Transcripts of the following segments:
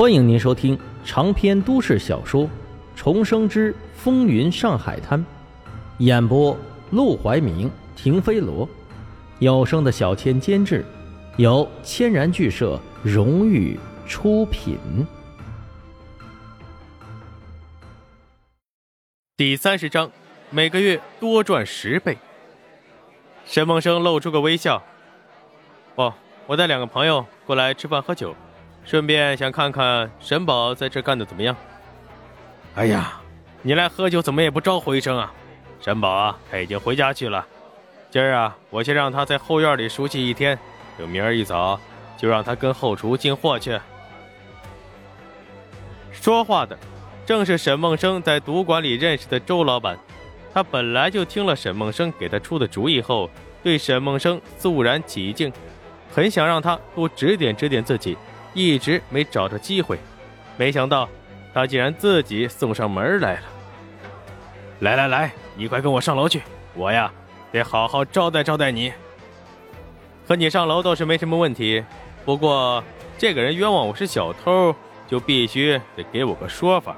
欢迎您收听长篇都市小说《重生之风云上海滩》，演播：陆怀明、停飞罗，有声的小千监制，由千然剧社荣誉出品。第三十章，每个月多赚十倍。沈梦生露出个微笑：“哦，我带两个朋友过来吃饭喝酒。”顺便想看看沈宝在这干的怎么样。哎呀，你来喝酒怎么也不招呼一声啊？沈宝啊，他已经回家去了。今儿啊，我先让他在后院里熟悉一天，等明儿一早就让他跟后厨进货去。说话的正是沈梦生在赌馆里认识的周老板。他本来就听了沈梦生给他出的主意后，对沈梦生肃然起敬，很想让他多指点指点自己。一直没找着机会，没想到他竟然自己送上门来了。来来来，你快跟我上楼去，我呀得好好招待招待你。和你上楼倒是没什么问题，不过这个人冤枉我是小偷，就必须得给我个说法。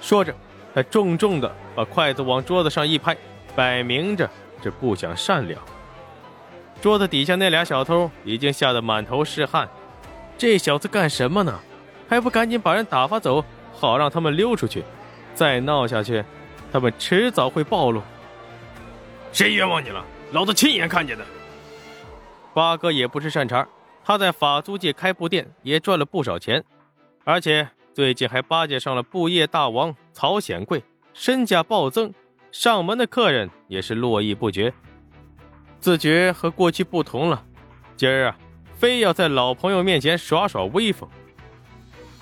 说着，他重重的把筷子往桌子上一拍，摆明着这不想善了。桌子底下那俩小偷已经吓得满头是汗。这小子干什么呢？还不赶紧把人打发走，好让他们溜出去。再闹下去，他们迟早会暴露。谁冤枉你了？老子亲眼看见的。八哥也不是善茬，他在法租界开布店也赚了不少钱，而且最近还巴结上了布业大王曹显贵，身价暴增，上门的客人也是络绎不绝。自觉和过去不同了，今儿啊。非要在老朋友面前耍耍威风！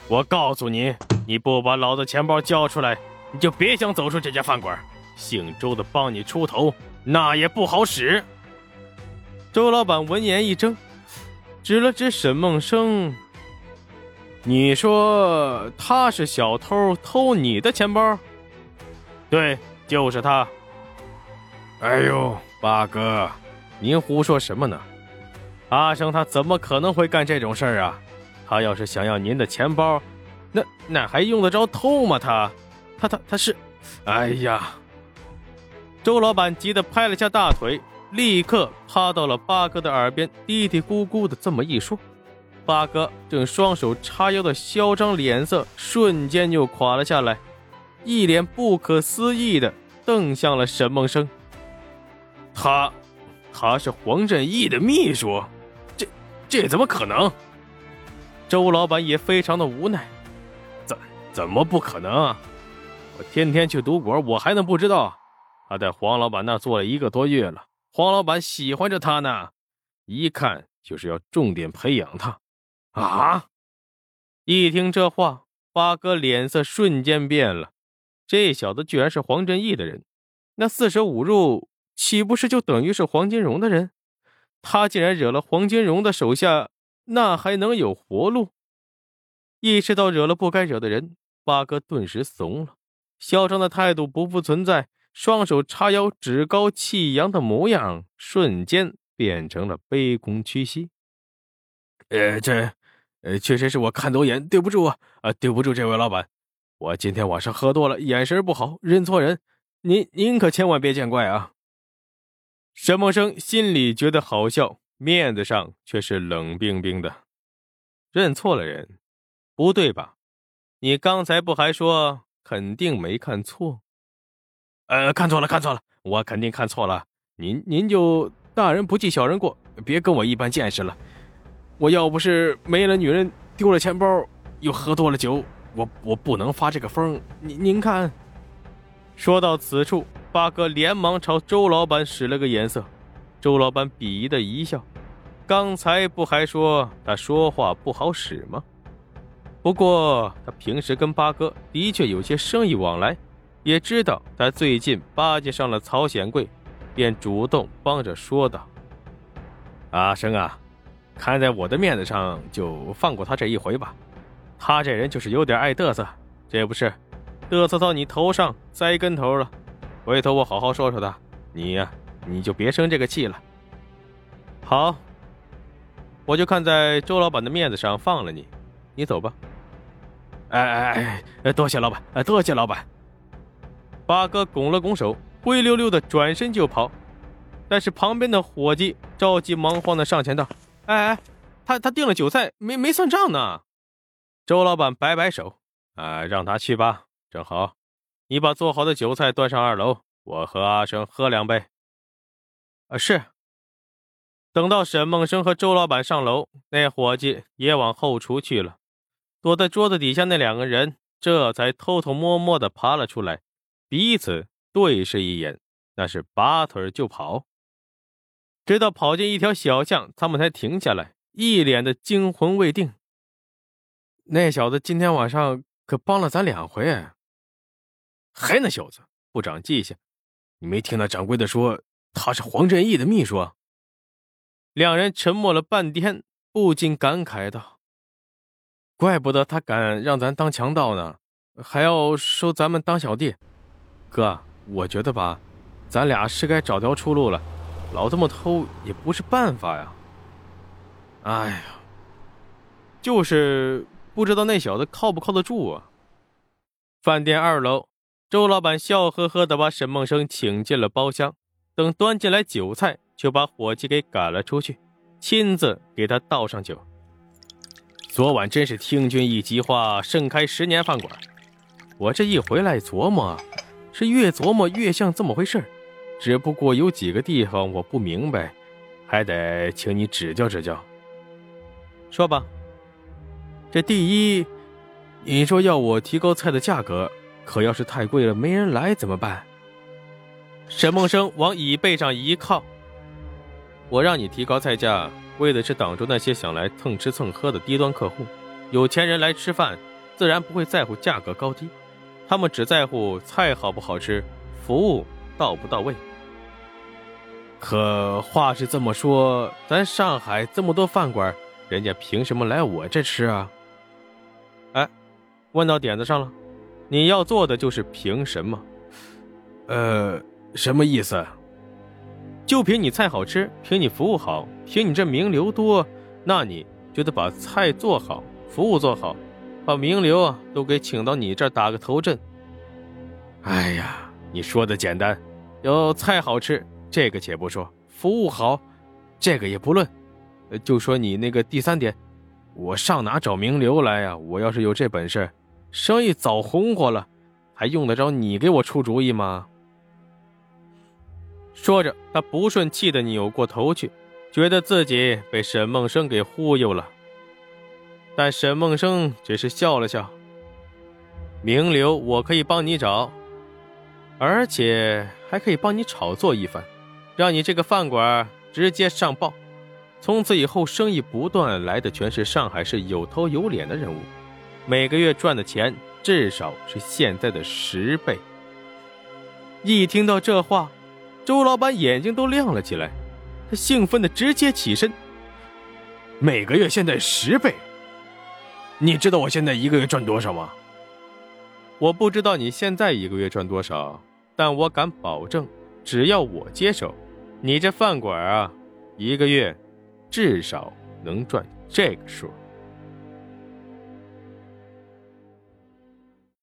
我告诉你，你不把老子钱包交出来，你就别想走出这家饭馆。姓周的帮你出头，那也不好使。周老板闻言一怔，指了指沈梦生：“你说他是小偷，偷你的钱包？对，就是他。哎呦，八哥，您胡说什么呢？”阿生他怎么可能会干这种事儿啊？他要是想要您的钱包，那那还用得着偷吗？他，他他他是，哎呀！周老板急得拍了下大腿，立刻趴到了八哥的耳边，嘀嘀咕咕的这么一说。八哥正双手叉腰的嚣张脸色瞬间就垮了下来，一脸不可思议的瞪向了沈梦生。他，他是黄振义的秘书。这怎么可能？周老板也非常的无奈，怎怎么不可能啊？我天天去赌馆，我还能不知道？他在黄老板那做了一个多月了，黄老板喜欢着他呢，一看就是要重点培养他。啊！一听这话，八哥脸色瞬间变了，这小子居然是黄振义的人，那四舍五入岂不是就等于是黄金荣的人？他竟然惹了黄金荣的手下，那还能有活路？意识到惹了不该惹的人，八哥顿时怂了，嚣张的态度不复存在，双手叉腰、趾高气扬的模样瞬间变成了卑躬屈膝。呃，这，呃，确实是我看走眼，对不住啊，啊，对不住这位老板，我今天晚上喝多了，眼神不好，认错人，您您可千万别见怪啊。沈梦生心里觉得好笑，面子上却是冷冰冰的。认错了人，不对吧？你刚才不还说肯定没看错？呃，看错了，看错了，我肯定看错了。您您就大人不计小人过，别跟我一般见识了。我要不是没了女人，丢了钱包，又喝多了酒，我我不能发这个疯。您您看，说到此处。八哥连忙朝周老板使了个眼色，周老板鄙夷的一笑。刚才不还说他说话不好使吗？不过他平时跟八哥的确有些生意往来，也知道他最近巴结上了曹显贵，便主动帮着说道：“阿生啊，看在我的面子上，就放过他这一回吧。他这人就是有点爱嘚瑟，这不是嘚瑟到你头上栽跟头了。”回头我好好说说他，你呀，你就别生这个气了。好，我就看在周老板的面子上放了你。你走吧。哎哎哎，多谢老板，多谢老板。八哥拱了拱手，灰溜溜的转身就跑。但是旁边的伙计着急忙慌的上前道：“哎哎，他他订了酒菜，没没算账呢。”周老板摆摆手：“啊，让他去吧，正好，你把做好的酒菜端上二楼，我和阿生喝两杯。”啊，是。等到沈梦生和周老板上楼，那伙计也往后厨去了。躲在桌子底下那两个人这才偷偷摸摸的爬了出来，彼此对视一眼，那是拔腿就跑。直到跑进一条小巷，他们才停下来，一脸的惊魂未定。那小子今天晚上可帮了咱两回，还那小子不长记性，你没听那掌柜的说他是黄振义的秘书？两人沉默了半天，不禁感慨道：“怪不得他敢让咱当强盗呢，还要收咱们当小弟。哥，我觉得吧，咱俩是该找条出路了，老这么偷也不是办法呀。哎呀，就是不知道那小子靠不靠得住啊。”饭店二楼，周老板笑呵呵的把沈梦生请进了包厢，等端进来酒菜。就把伙计给赶了出去，亲自给他倒上酒。昨晚真是听君一席话，盛开十年饭馆。我这一回来琢磨，是越琢磨越像这么回事只不过有几个地方我不明白，还得请你指教指教。说吧。这第一，你说要我提高菜的价格，可要是太贵了，没人来怎么办？沈梦生往椅背上一靠。我让你提高菜价，为的是挡住那些想来蹭吃蹭喝的低端客户。有钱人来吃饭，自然不会在乎价格高低，他们只在乎菜好不好吃，服务到不到位。可话是这么说，咱上海这么多饭馆，人家凭什么来我这吃啊？哎，问到点子上了，你要做的就是凭什么？呃，什么意思？就凭你菜好吃，凭你服务好，凭你这名流多，那你就得把菜做好，服务做好，把名流啊都给请到你这儿打个头阵。哎呀，你说的简单，要菜好吃，这个且不说，服务好，这个也不论，就说你那个第三点，我上哪找名流来呀？我要是有这本事，生意早红火了，还用得着你给我出主意吗？说着，他不顺气的扭过头去，觉得自己被沈梦生给忽悠了。但沈梦生只是笑了笑：“名流我可以帮你找，而且还可以帮你炒作一番，让你这个饭馆直接上报。从此以后，生意不断，来的全是上海市有头有脸的人物，每个月赚的钱至少是现在的十倍。”一听到这话。周老板眼睛都亮了起来，他兴奋的直接起身。每个月现在十倍，你知道我现在一个月赚多少吗？我不知道你现在一个月赚多少，但我敢保证，只要我接手，你这饭馆啊，一个月至少能赚这个数。